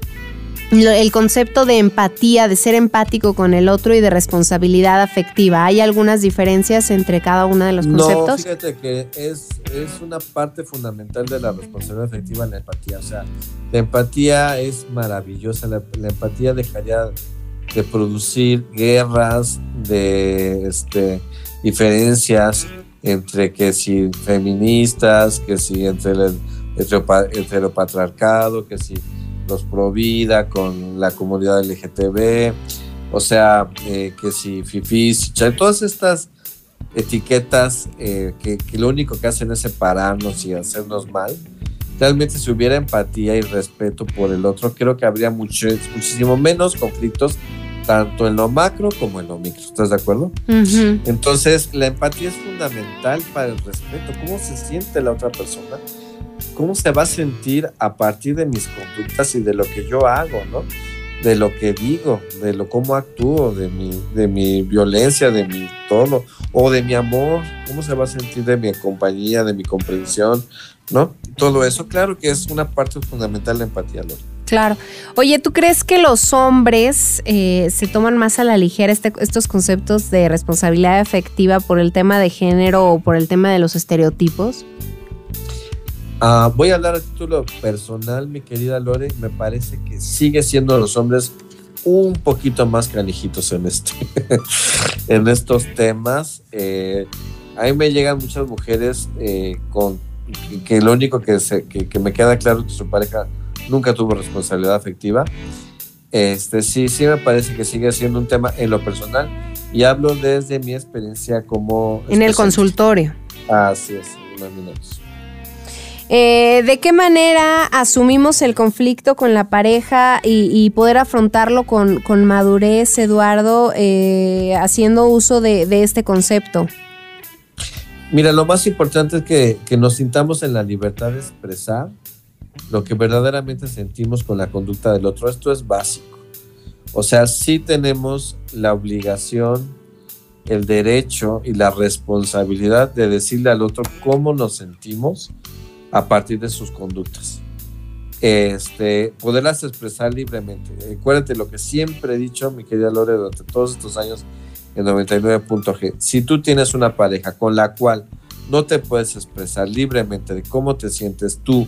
el concepto de empatía, de ser empático con el otro y de responsabilidad afectiva? ¿Hay algunas diferencias entre cada uno de los No, conceptos? fíjate que es, es una parte fundamental de la responsabilidad afectiva la empatía. O sea, la empatía es maravillosa. La, la empatía dejaría de producir guerras, de este, diferencias entre que si feministas, que si entre el heteropa- heteropatriarcado, que si los pro vida con la comunidad LGTB, o sea, eh, que si fifís, cha- todas estas etiquetas eh, que, que lo único que hacen es separarnos y hacernos mal. Realmente si hubiera empatía y respeto por el otro, creo que habría mucho, muchísimo menos conflictos, tanto en lo macro como en lo micro. ¿Estás de acuerdo? Entonces, la empatía es fundamental para el respeto. ¿Cómo se siente la otra persona? ¿Cómo se va a sentir a partir de mis conductas y de lo que yo hago, ¿no? De lo que digo, de lo cómo actúo, de mi, de mi violencia, de mi todo, o de mi amor, cómo se va a sentir de mi compañía, de mi comprensión, ¿no? Todo eso, claro que es una parte fundamental de la empatía, Lore. Claro. Oye, ¿tú crees que los hombres eh, se toman más a la ligera este- estos conceptos de responsabilidad efectiva por el tema de género o por el tema de los estereotipos? Ah, voy a hablar a título personal, mi querida Lore. Me parece que sigue siendo los hombres un poquito más canijitos en, este, en estos temas. Eh, a mí me llegan muchas mujeres eh, con que, lo único que, se- que, que me queda claro es que su pareja nunca tuvo responsabilidad afectiva. Este, sí, sí me parece que sigue siendo un tema en lo personal y hablo desde mi experiencia como... En el consultorio. Así es, imagínate. Eh, ¿De qué manera asumimos el conflicto con la pareja y, y poder afrontarlo con, con madurez, Eduardo, eh, haciendo uso de, de este concepto? Mira, lo más importante es que, que nos sintamos en la libertad de expresar lo que verdaderamente sentimos con la conducta del otro. Esto es básico. O sea, sí tenemos la obligación, el derecho y la responsabilidad de decirle al otro cómo nos sentimos a partir de sus conductas. Este, poderlas expresar libremente. Acuérdate lo que siempre he dicho, mi querida Lore, durante todos estos años en 99.g. Si tú tienes una pareja con la cual no te puedes expresar libremente de cómo te sientes tú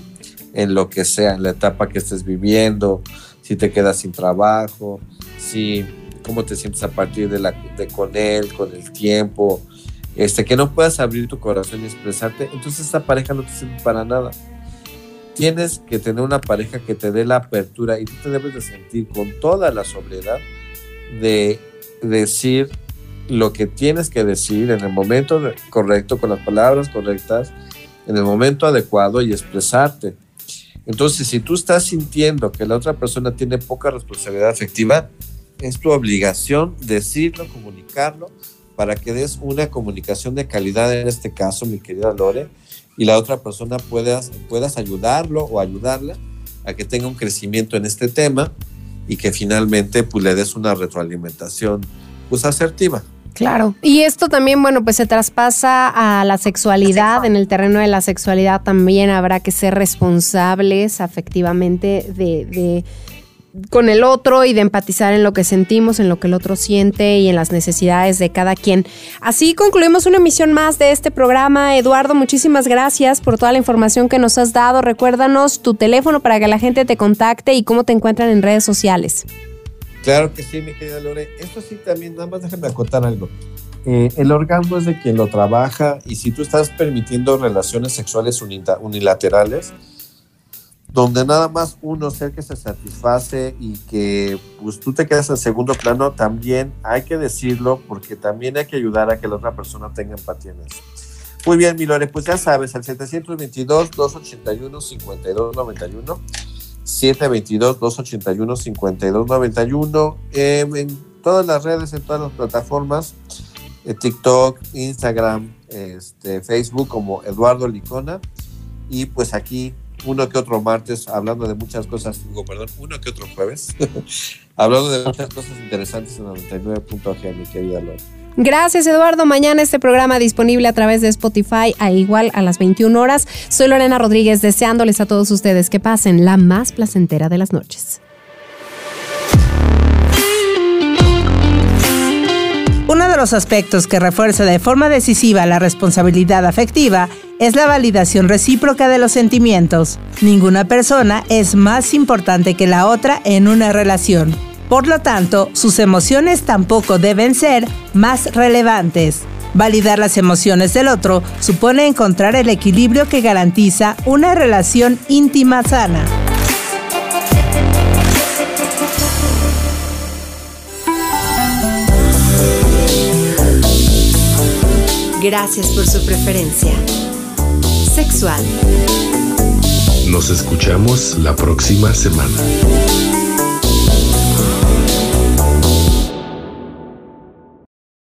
en lo que sea, en la etapa que estés viviendo, si te quedas sin trabajo, si cómo te sientes a partir de, la, con él, con el tiempo, este, que no puedas abrir tu corazón y expresarte, entonces esa pareja no te sirve para nada. Tienes que tener una pareja que te dé la apertura y tú te debes de sentir con toda la sobriedad de decir lo que tienes que decir en el momento correcto, con las palabras correctas, en el momento adecuado y expresarte. Entonces, si tú estás sintiendo que la otra persona tiene poca responsabilidad afectiva, es tu obligación decirlo, comunicarlo, para que des una comunicación de calidad en este caso, mi querida Lore, y la otra persona puedas, puedas ayudarlo o ayudarla a que tenga un crecimiento en este tema y que finalmente pues, le des una retroalimentación pues, asertiva. Claro. Y esto también, bueno, pues se traspasa a la sexualidad. En el terreno de la sexualidad también habrá que ser responsables afectivamente de, de- con el otro y de empatizar en lo que sentimos, en lo que el otro siente y en las necesidades de cada quien. Así concluimos una emisión más de este programa. Eduardo, muchísimas gracias por toda la información que nos has dado. Recuérdanos tu teléfono para que la gente te contacte y cómo te encuentran en redes sociales. Claro que sí, mi querida Lore. Esto sí también, nada más déjame acotar algo. Eh, el orgasmo es de quien lo trabaja y si tú estás permitiendo relaciones sexuales unilaterales, donde nada más uno sea el que se satisface y que pues tú te quedas en segundo plano, también hay que decirlo porque también hay que ayudar a que la otra persona tenga empatía en eso. Muy bien, mi Lore, pues ya sabes, al 722-281-5291. 722-281-5291. Eh, en todas las redes, en todas las plataformas, eh, TikTok, Instagram, este, Facebook, como Eduardo Licona. Y pues aquí, uno que otro martes, hablando de muchas cosas, digo, perdón, uno que otro jueves, hablando de muchas cosas interesantes en 99.g, mi querida Lore. Gracias Eduardo. Mañana este programa disponible a través de Spotify a igual a las 21 horas. Soy Lorena Rodríguez deseándoles a todos ustedes que pasen la más placentera de las noches. Uno de los aspectos que refuerza de forma decisiva la responsabilidad afectiva es la validación recíproca de los sentimientos. Ninguna persona es más importante que la otra en una relación. Por lo tanto, sus emociones tampoco deben ser más relevantes. Validar las emociones del otro supone encontrar el equilibrio que garantiza una relación íntima sana. Gracias por su preferencia. Sexual. Nos escuchamos la próxima semana.